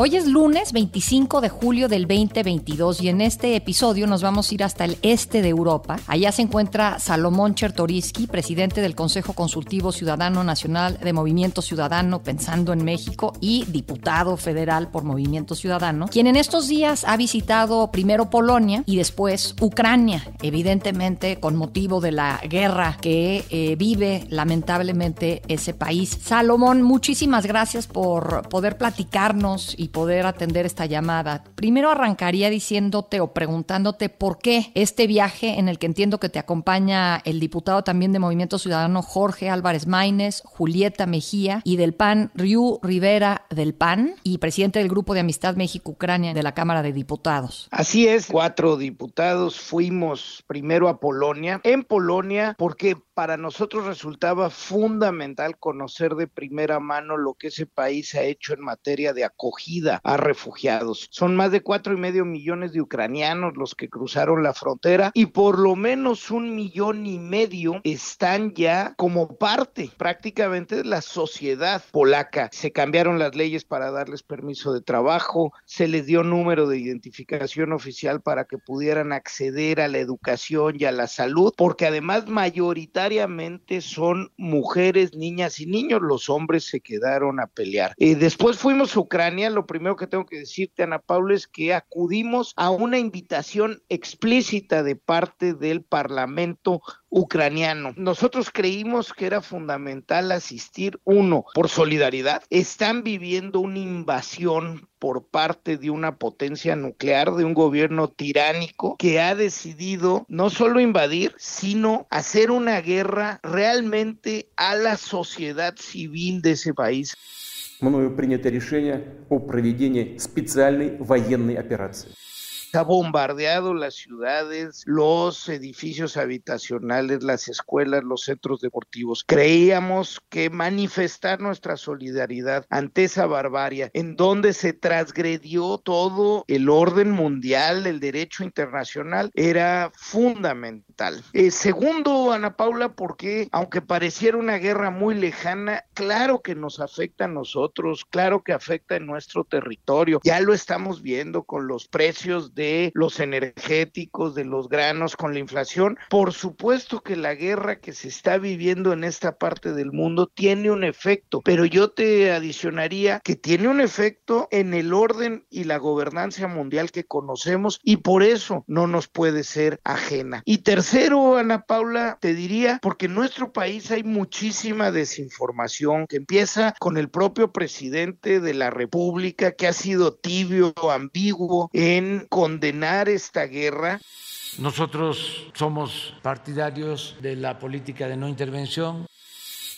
Hoy es lunes 25 de julio del 2022 y en este episodio nos vamos a ir hasta el este de Europa. Allá se encuentra Salomón Chertoriski, presidente del Consejo Consultivo Ciudadano Nacional de Movimiento Ciudadano Pensando en México y diputado federal por Movimiento Ciudadano, quien en estos días ha visitado primero Polonia y después Ucrania, evidentemente con motivo de la guerra que eh, vive lamentablemente ese país. Salomón, muchísimas gracias por poder platicarnos y poder atender esta llamada. Primero arrancaría diciéndote o preguntándote por qué este viaje en el que entiendo que te acompaña el diputado también de Movimiento Ciudadano Jorge Álvarez Maínez, Julieta Mejía y del PAN Ryu Rivera del PAN y presidente del Grupo de Amistad México-Ucrania de la Cámara de Diputados. Así es, cuatro diputados fuimos primero a Polonia. En Polonia, porque para nosotros resultaba fundamental conocer de primera mano lo que ese país ha hecho en materia de acogida a refugiados. Son más de cuatro y medio millones de ucranianos los que cruzaron la frontera y por lo menos un millón y medio están ya como parte prácticamente de la sociedad polaca. Se cambiaron las leyes para darles permiso de trabajo, se les dio número de identificación oficial para que pudieran acceder a la educación y a la salud, porque además mayoritariamente son mujeres, niñas y niños, los hombres se quedaron a pelear. y después fuimos a Ucrania, lo primero que tengo que decirte, Ana Paula, es que acudimos a una invitación explícita de parte del Parlamento ucraniano. Nosotros creímos que era fundamental asistir, uno, por solidaridad. Están viviendo una invasión por parte de una potencia nuclear, de un gobierno tiránico que ha decidido no solo invadir, sino hacer una guerra realmente a la sociedad civil de ese país. Мною принято решение о проведении специальной военной операции. Ha bombardeado las ciudades, los edificios habitacionales, las escuelas, los centros deportivos. Creíamos que manifestar nuestra solidaridad ante esa barbarie, en donde se transgredió todo el orden mundial, el derecho internacional, era fundamental. Eh, segundo, Ana Paula, porque aunque pareciera una guerra muy lejana, claro que nos afecta a nosotros, claro que afecta en nuestro territorio. Ya lo estamos viendo con los precios de los energéticos, de los granos, con la inflación. Por supuesto que la guerra que se está viviendo en esta parte del mundo tiene un efecto, pero yo te adicionaría que tiene un efecto en el orden y la gobernanza mundial que conocemos y por eso no nos puede ser ajena. Y tercero, Ana Paula, te diría, porque en nuestro país hay muchísima desinformación que empieza con el propio presidente de la República que ha sido tibio, ambiguo en condenar esta guerra. Nosotros somos partidarios de la política de no intervención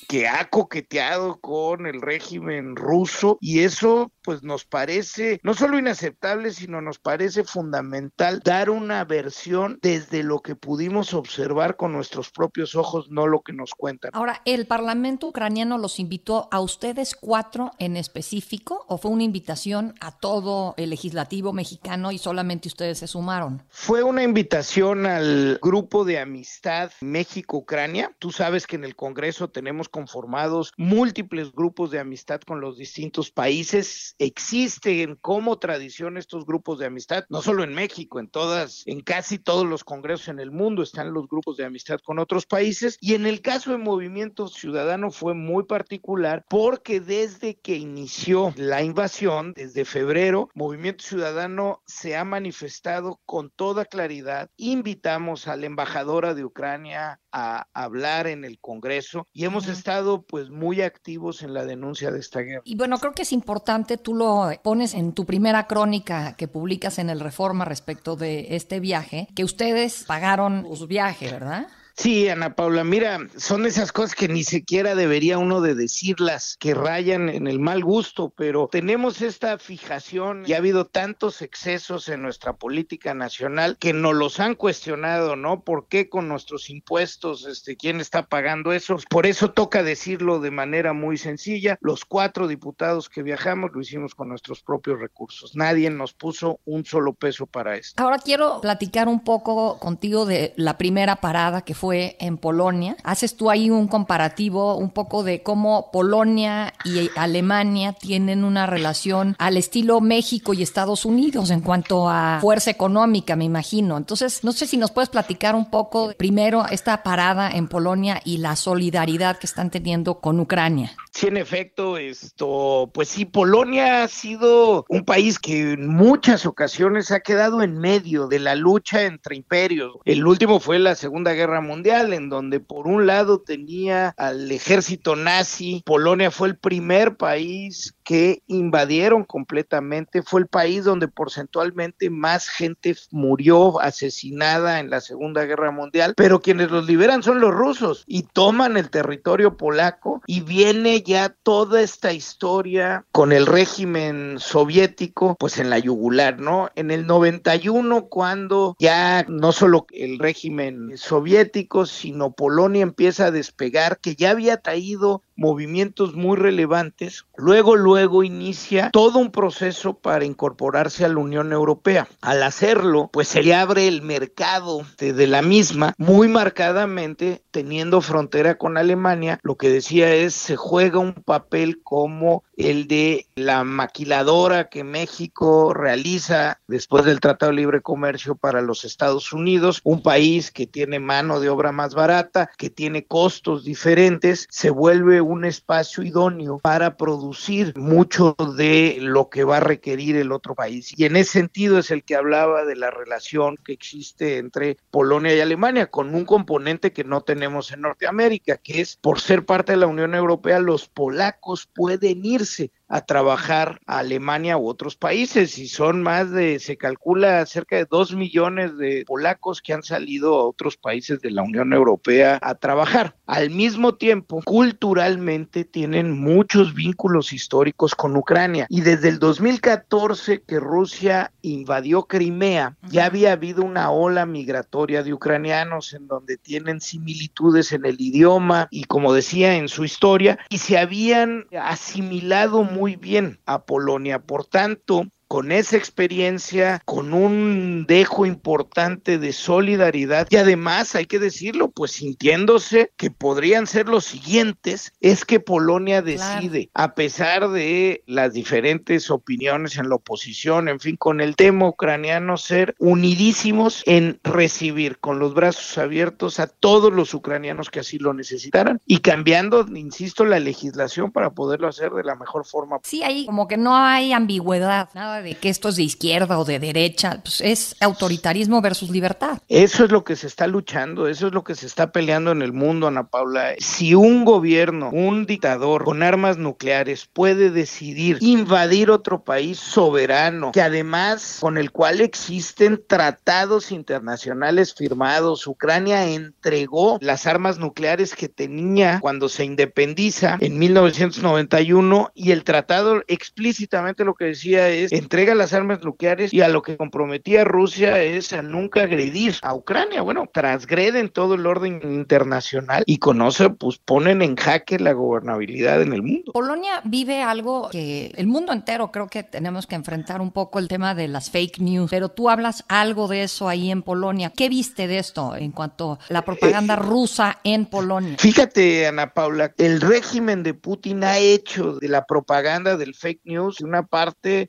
que ha coqueteado con el régimen ruso y eso pues nos parece no solo inaceptable, sino nos parece fundamental dar una versión desde lo que pudimos observar con nuestros propios ojos, no lo que nos cuentan. Ahora, ¿el Parlamento ucraniano los invitó a ustedes cuatro en específico o fue una invitación a todo el legislativo mexicano y solamente ustedes se sumaron? Fue una invitación al grupo de amistad México-Ucrania. Tú sabes que en el Congreso tenemos conformados múltiples grupos de amistad con los distintos países. Existen como tradición estos grupos de amistad, no solo en México, en todas, en casi todos los congresos en el mundo están los grupos de amistad con otros países. Y en el caso de Movimiento Ciudadano fue muy particular porque desde que inició la invasión, desde febrero, Movimiento Ciudadano se ha manifestado con toda claridad. Invitamos a la embajadora de Ucrania a hablar en el Congreso y hemos estado pues muy activos en la denuncia de esta guerra. Y bueno, creo que es importante, tú lo pones en tu primera crónica que publicas en el Reforma respecto de este viaje, que ustedes pagaron su viaje, ¿verdad? Sí, Ana Paula, mira, son esas cosas que ni siquiera debería uno de decirlas, que rayan en el mal gusto, pero tenemos esta fijación y ha habido tantos excesos en nuestra política nacional que nos los han cuestionado, ¿no? ¿Por qué con nuestros impuestos, este, quién está pagando eso? Por eso toca decirlo de manera muy sencilla, los cuatro diputados que viajamos lo hicimos con nuestros propios recursos, nadie nos puso un solo peso para esto. Ahora quiero platicar un poco contigo de la primera parada que fue en Polonia. Haces tú ahí un comparativo un poco de cómo Polonia y Alemania tienen una relación al estilo México y Estados Unidos en cuanto a fuerza económica, me imagino. Entonces, no sé si nos puedes platicar un poco primero esta parada en Polonia y la solidaridad que están teniendo con Ucrania. Sí, en efecto, esto, pues sí, Polonia ha sido un país que en muchas ocasiones ha quedado en medio de la lucha entre imperios. El último fue la Segunda Guerra Mundial, en donde por un lado tenía al ejército nazi, Polonia fue el primer país que invadieron completamente, fue el país donde porcentualmente más gente murió asesinada en la Segunda Guerra Mundial, pero quienes los liberan son los rusos y toman el territorio polaco y viene ya toda esta historia con el régimen soviético pues en la yugular, ¿no? En el 91 cuando ya no solo el régimen soviético, sino Polonia empieza a despegar, que ya había traído movimientos muy relevantes, luego, luego inicia todo un proceso para incorporarse a la Unión Europea. Al hacerlo, pues se le abre el mercado de, de, la misma, muy marcadamente teniendo frontera con Alemania, lo que decía es se juega un papel como el de la maquiladora que México realiza después del Tratado de Libre Comercio para los Estados Unidos, un país que tiene mano de obra más barata, que tiene costos diferentes, se vuelve un espacio idóneo para producir mucho de lo que va a requerir el otro país. Y en ese sentido es el que hablaba de la relación que existe entre Polonia y Alemania, con un componente que no tenemos en Norteamérica, que es por ser parte de la Unión Europea, los polacos pueden irse c'est a trabajar a Alemania u otros países y son más de, se calcula cerca de dos millones de polacos que han salido a otros países de la Unión Europea a trabajar. Al mismo tiempo, culturalmente tienen muchos vínculos históricos con Ucrania y desde el 2014 que Rusia invadió Crimea, ya había habido una ola migratoria de ucranianos en donde tienen similitudes en el idioma y como decía en su historia y se habían asimilado muy bien a Polonia. Por tanto, con esa experiencia, con un dejo importante de solidaridad y además, hay que decirlo, pues sintiéndose que podrían ser los siguientes, es que Polonia decide, claro. a pesar de las diferentes opiniones en la oposición, en fin, con el tema ucraniano, ser unidísimos en recibir con los brazos abiertos a todos los ucranianos que así lo necesitaran y cambiando, insisto, la legislación para poderlo hacer de la mejor forma. Sí, ahí como que no hay ambigüedad, nada de que esto es de izquierda o de derecha, pues es autoritarismo versus libertad. Eso es lo que se está luchando, eso es lo que se está peleando en el mundo, Ana Paula. Si un gobierno, un dictador con armas nucleares puede decidir invadir otro país soberano, que además con el cual existen tratados internacionales firmados, Ucrania entregó las armas nucleares que tenía cuando se independiza en 1991 y el tratado explícitamente lo que decía es entrega las armas nucleares y a lo que comprometía Rusia es a nunca agredir a Ucrania. Bueno, transgreden todo el orden internacional y con eso pues ponen en jaque la gobernabilidad en el mundo. Polonia vive algo que el mundo entero creo que tenemos que enfrentar un poco el tema de las fake news, pero tú hablas algo de eso ahí en Polonia. ¿Qué viste de esto en cuanto a la propaganda eh, rusa en Polonia? Fíjate, Ana Paula, el régimen de Putin ha hecho de la propaganda del fake news una parte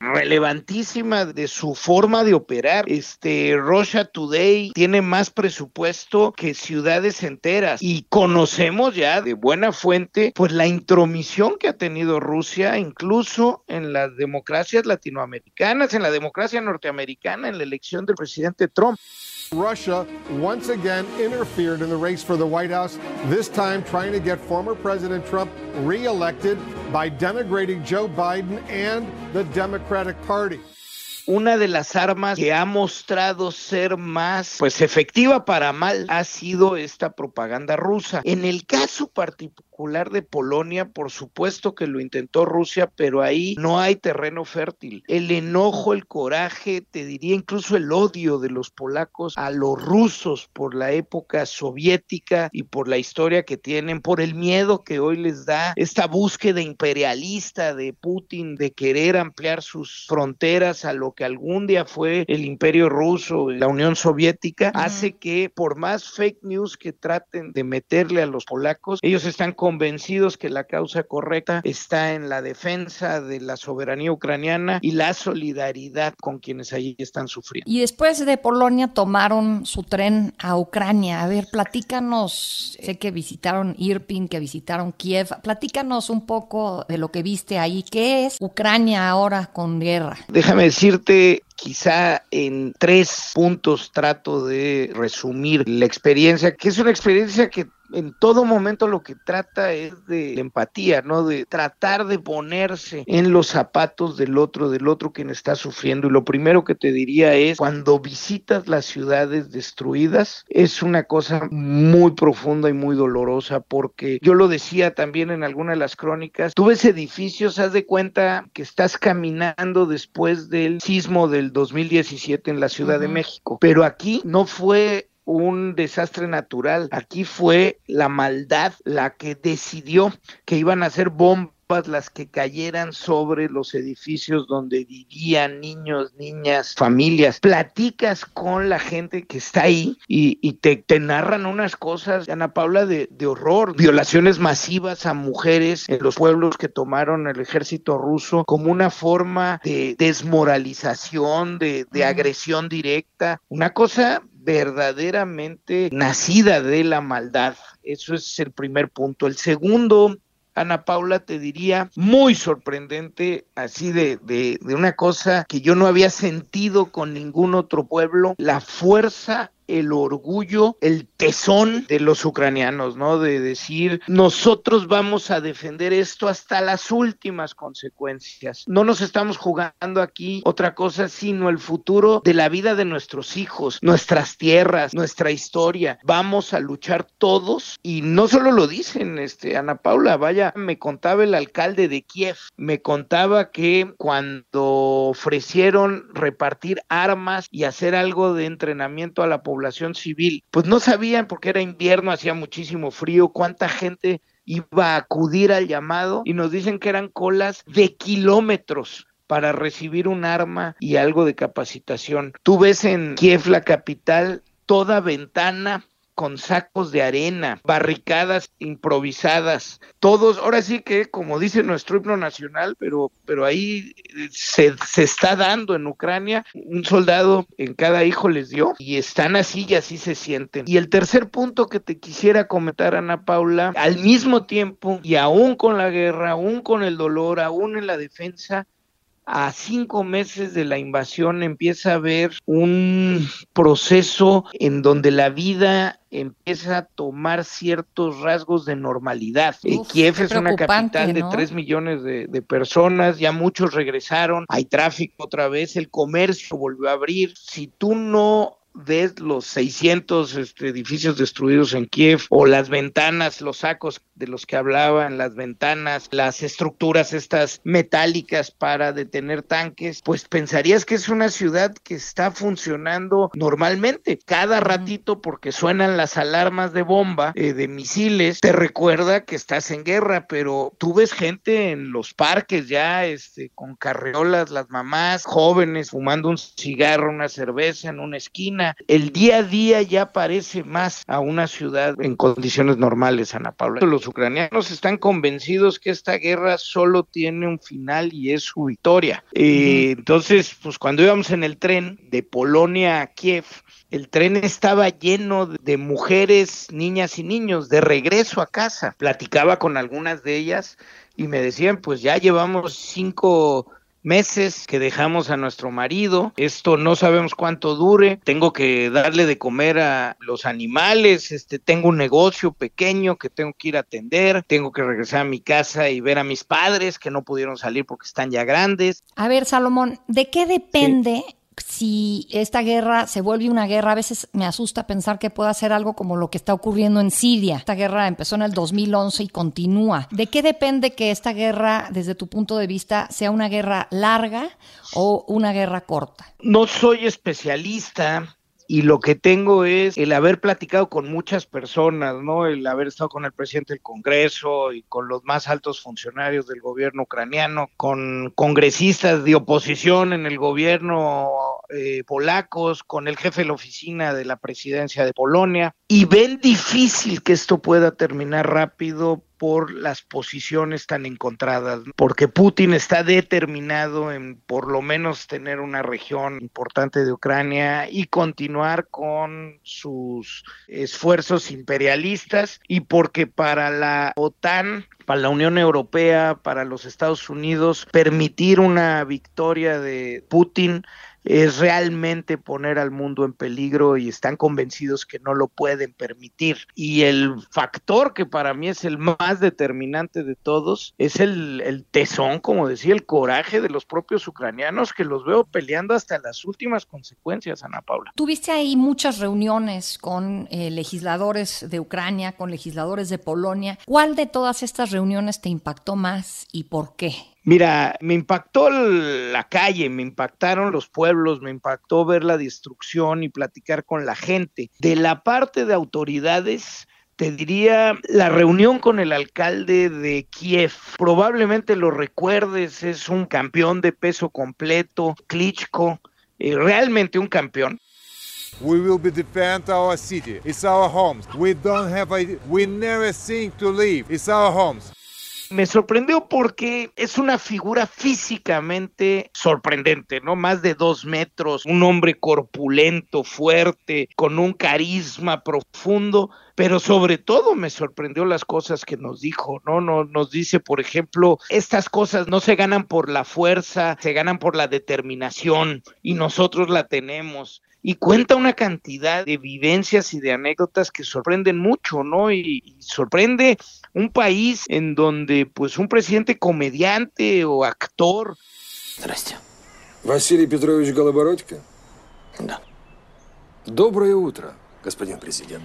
de su forma de operar. Este Russia Today tiene más presupuesto que ciudades enteras y conocemos ya de buena fuente pues la intromisión que ha tenido Rusia incluso en las democracias latinoamericanas, en la democracia norteamericana, en la elección del presidente Trump. Russia once again interfered in the race for the White House, this time trying to get former President Trump reelected by denigrating Joe Biden and the Democratic Party. una de las armas que ha mostrado ser más pues efectiva para mal ha sido esta propaganda rusa. En el caso particular de Polonia, por supuesto que lo intentó Rusia, pero ahí no hay terreno fértil. El enojo, el coraje, te diría incluso el odio de los polacos a los rusos por la época soviética y por la historia que tienen, por el miedo que hoy les da esta búsqueda imperialista de Putin de querer ampliar sus fronteras a lo que algún día fue el imperio ruso, la Unión Soviética, hace que por más fake news que traten de meterle a los polacos, ellos están con convencidos que la causa correcta está en la defensa de la soberanía ucraniana y la solidaridad con quienes allí están sufriendo. Y después de Polonia tomaron su tren a Ucrania. A ver, platícanos, sé que visitaron Irpin, que visitaron Kiev, platícanos un poco de lo que viste ahí. ¿Qué es Ucrania ahora con guerra? Déjame decirte quizá en tres puntos trato de resumir la experiencia, que es una experiencia que en todo momento lo que trata es de empatía, ¿no? De tratar de ponerse en los zapatos del otro, del otro quien está sufriendo. Y lo primero que te diría es, cuando visitas las ciudades destruidas, es una cosa muy profunda y muy dolorosa, porque yo lo decía también en alguna de las crónicas, tú ves edificios, haz de cuenta que estás caminando después del sismo del 2017 en la Ciudad de México, pero aquí no fue un desastre natural. Aquí fue la maldad la que decidió que iban a ser bombas las que cayeran sobre los edificios donde vivían niños, niñas, familias. Platicas con la gente que está ahí y, te, narran unas cosas, Ana Paula, de, horror. Violaciones masivas a mujeres en los pueblos que tomaron el ejército ruso como una forma de desmoralización, de, de agresión directa. Una cosa verdaderamente nacida de la maldad. Eso es el primer punto. El segundo, Ana Paula, te diría muy sorprendente, así de, de, de, una cosa que yo no había sentido con ningún otro pueblo, la fuerza el orgullo, el tesón de los ucranianos, ¿no? De decir, nosotros vamos a defender esto hasta las últimas consecuencias. No nos estamos jugando aquí otra cosa, sino el futuro de la vida de nuestros hijos, nuestras tierras, nuestra historia. Vamos a luchar todos y no solo lo dicen, este, Ana Paula, vaya, me contaba el alcalde de Kiev, me contaba que cuando ofrecieron repartir armas y hacer algo de entrenamiento a la población, civil, pues no sabían porque era invierno, hacía muchísimo frío, cuánta gente iba a acudir al llamado y nos dicen que eran colas de kilómetros para recibir un arma y algo de capacitación. Tú ves en Kiev, la capital, toda ventana con sacos de arena, barricadas improvisadas, todos, ahora sí que como dice nuestro himno nacional, pero, pero ahí se, se está dando en Ucrania, un soldado en cada hijo les dio y están así y así se sienten. Y el tercer punto que te quisiera comentar, Ana Paula, al mismo tiempo y aún con la guerra, aún con el dolor, aún en la defensa, a cinco meses de la invasión empieza a haber un proceso en donde la vida empieza a tomar ciertos rasgos de normalidad. Eh, Kiev es una capital de tres millones de, de, personas, ya muchos regresaron, hay tráfico otra vez, el comercio volvió a abrir. Si tú no ves los 600 este, edificios destruidos en Kiev o las ventanas, los sacos de los que hablaban, las ventanas, las estructuras estas metálicas para detener tanques, pues pensarías que es una ciudad que está funcionando normalmente. Cada ratito, porque suenan las alarmas de bomba, eh, de misiles, te recuerda que estás en guerra, pero tú ves gente en los parques ya, este, con carreolas, las mamás, jóvenes, fumando un cigarro, una cerveza en una esquina. El día a día ya parece más a una ciudad en condiciones normales, Ana Paula. Los ucranianos están convencidos que esta guerra solo tiene un final y es su victoria. Eh, entonces, pues cuando íbamos en el tren de Polonia a Kiev, el tren estaba lleno de mujeres, niñas y niños de regreso a casa. Platicaba con algunas de ellas y me decían, pues ya llevamos cinco meses que dejamos a nuestro marido. Esto no sabemos cuánto dure. Tengo que darle de comer a los animales. Este, tengo un negocio pequeño que tengo que ir a atender. Tengo que regresar a mi casa y ver a mis padres que no pudieron salir porque están ya grandes. A ver, Salomón, ¿de qué depende si esta guerra se vuelve una guerra, a veces me asusta pensar que pueda ser algo como lo que está ocurriendo en Siria. Esta guerra empezó en el 2011 y continúa. ¿De qué depende que esta guerra, desde tu punto de vista, sea una guerra larga o una guerra corta? No soy especialista y lo que tengo es el haber platicado con muchas personas, ¿no? El haber estado con el presidente del Congreso y con los más altos funcionarios del gobierno ucraniano, con congresistas de oposición en el gobierno eh, polacos, con el jefe de la oficina de la presidencia de Polonia, y ven difícil que esto pueda terminar rápido por las posiciones tan encontradas, porque Putin está determinado en por lo menos tener una región importante de Ucrania y continuar con sus esfuerzos imperialistas y porque para la OTAN para la Unión Europea, para los Estados Unidos, permitir una victoria de Putin es realmente poner al mundo en peligro y están convencidos que no lo pueden permitir. Y el factor que para mí es el más determinante de todos es el, el tesón, como decía, el coraje de los propios ucranianos que los veo peleando hasta las últimas consecuencias, Ana Paula. Tuviste ahí muchas reuniones con eh, legisladores de Ucrania, con legisladores de Polonia. ¿Cuál de todas estas reuniones te impactó más y por qué? Mira, me impactó la calle, me impactaron los pueblos, me impactó ver la destrucción y platicar con la gente. De la parte de autoridades, te diría la reunión con el alcalde de Kiev. Probablemente lo recuerdes, es un campeón de peso completo, Klitschko, eh, realmente un campeón. We will be defend our city. It's our homes. We don't have a, we never think to leave. It's our homes. Me sorprendió porque es una figura físicamente sorprendente, ¿no? Más de dos metros, un hombre corpulento, fuerte, con un carisma profundo, pero sobre todo me sorprendió las cosas que nos dijo, ¿no? Nos, nos dice, por ejemplo, estas cosas no se ganan por la fuerza, se ganan por la determinación y nosotros la tenemos y cuenta una cantidad de vivencias y de anécdotas que sorprenden mucho, ¿no? Y, y, sorprende un país en donde pues un presidente comediante o actor. Здрасте. Василий Петрович Голобородько? Да. Доброе утро, господин президент.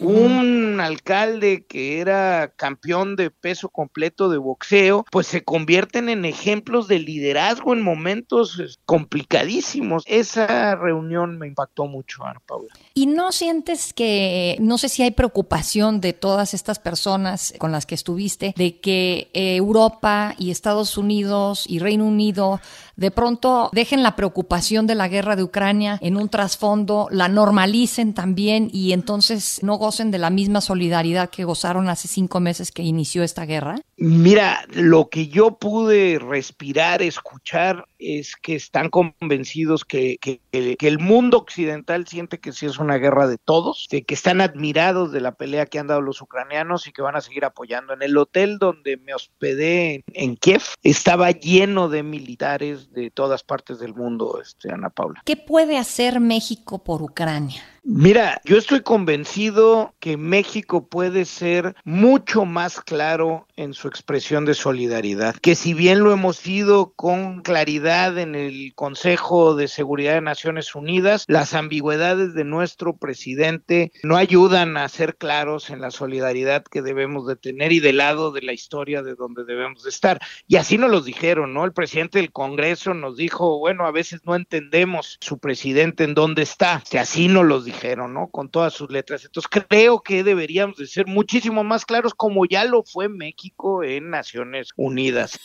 un alcalde que era campeón de peso completo de boxeo, pues se convierten en ejemplos de liderazgo en momentos complicadísimos. Esa reunión me impactó mucho, Ana Paula. ¿Y no sientes que, no sé si hay preocupación de todas estas personas con las que estuviste, de que Europa y Estados Unidos y Reino Unido de pronto dejen la preocupación de la guerra de Ucrania en un trasfondo, la normalicen también y entonces no gocen de la misma solidaridad que gozaron hace cinco meses que inició esta guerra? Mira, lo que yo pude respirar, escuchar, es que están convencidos que, que, que, el mundo occidental siente que sí es una guerra de todos, de que están admirados de la pelea que han dado los ucranianos y que van a seguir apoyando. En el hotel donde me hospedé en, en Kiev estaba lleno de militares de todas partes del mundo, este, Ana Paula. ¿Qué puede hacer México por Ucrania? Mira, yo estoy convencido que México puede ser mucho más claro en su expresión de solidaridad, que si bien lo hemos sido con claridad en el Consejo de Seguridad de Naciones Unidas, las ambigüedades de nuestro presidente no ayudan a ser claros en la solidaridad que debemos de tener y del lado de la historia de donde debemos de estar. Y así nos lo dijeron, ¿no? El presidente del Congreso nos dijo, bueno, a veces no entendemos su presidente en dónde está, si así nos lo dijeron, ¿no? Con todas sus letras. Entonces creo que deberíamos de ser muchísimo más claros como ya lo fue México en Naciones Unidas.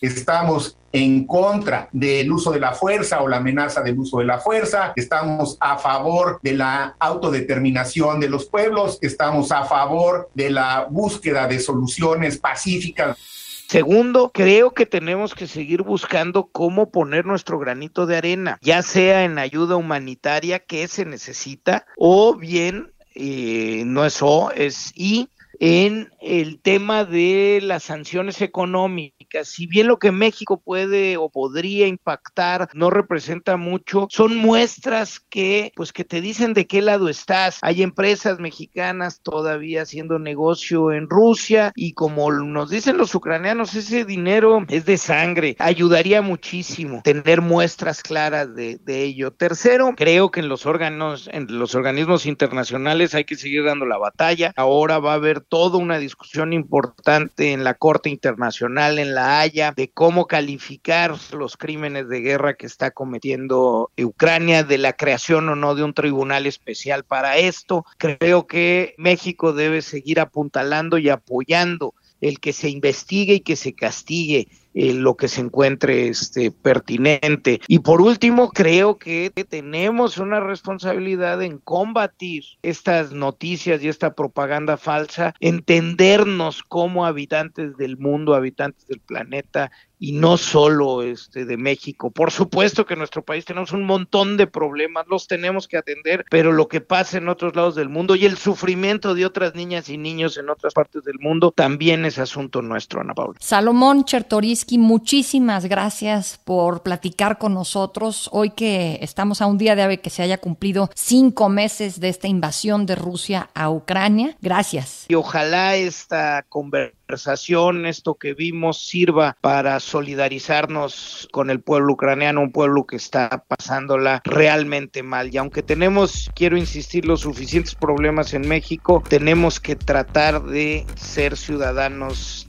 Estamos en contra del uso de la fuerza o la amenaza del uso de la fuerza, estamos a favor de la autodeterminación de los pueblos, estamos a favor de la búsqueda de soluciones pacíficas. Segundo, creo que tenemos que seguir buscando cómo poner nuestro granito de arena, ya sea en ayuda humanitaria que se necesita, o bien, eh, no es O, es I, en el tema de las sanciones económicas. Si bien lo que México puede o podría impactar no representa mucho, son muestras que pues que te dicen de qué lado estás. Hay empresas mexicanas todavía haciendo negocio en Rusia y como nos dicen los ucranianos, ese dinero es de sangre. Ayudaría muchísimo tener muestras claras de, ello. Tercero, creo que en los órganos, en los organismos internacionales hay que seguir dando la batalla. Ahora va a haber toda una discusión importante en la Corte Internacional, en La Haya, de cómo calificar los crímenes de guerra que está cometiendo Ucrania, de la creación o no de un tribunal especial para esto. Creo que México debe seguir apuntalando y apoyando el que se investigue y que se castigue eh, lo que se encuentre este, pertinente. Y por último, creo que tenemos una responsabilidad en combatir estas noticias y esta propaganda falsa, entendernos como habitantes del mundo, habitantes del planeta y no solo este de México. Por supuesto que en nuestro país tenemos un montón de problemas, los tenemos que atender, pero lo que pasa en otros lados del mundo y el sufrimiento de otras niñas y niños en otras partes del mundo también es asunto nuestro, Ana Paula. Salomón Chertoriski, muchísimas gracias por platicar con nosotros hoy que estamos a un día de que se haya cumplido cinco meses de esta invasión de Rusia a Ucrania. Gracias. Y ojalá esta conversación conversación, esto que vimos, sirva para solidarizarnos con el pueblo ucraniano, un pueblo que está pasándola realmente mal. Y aunque tenemos, quiero insistir, los suficientes problemas en México, tenemos que tratar de ser ciudadanos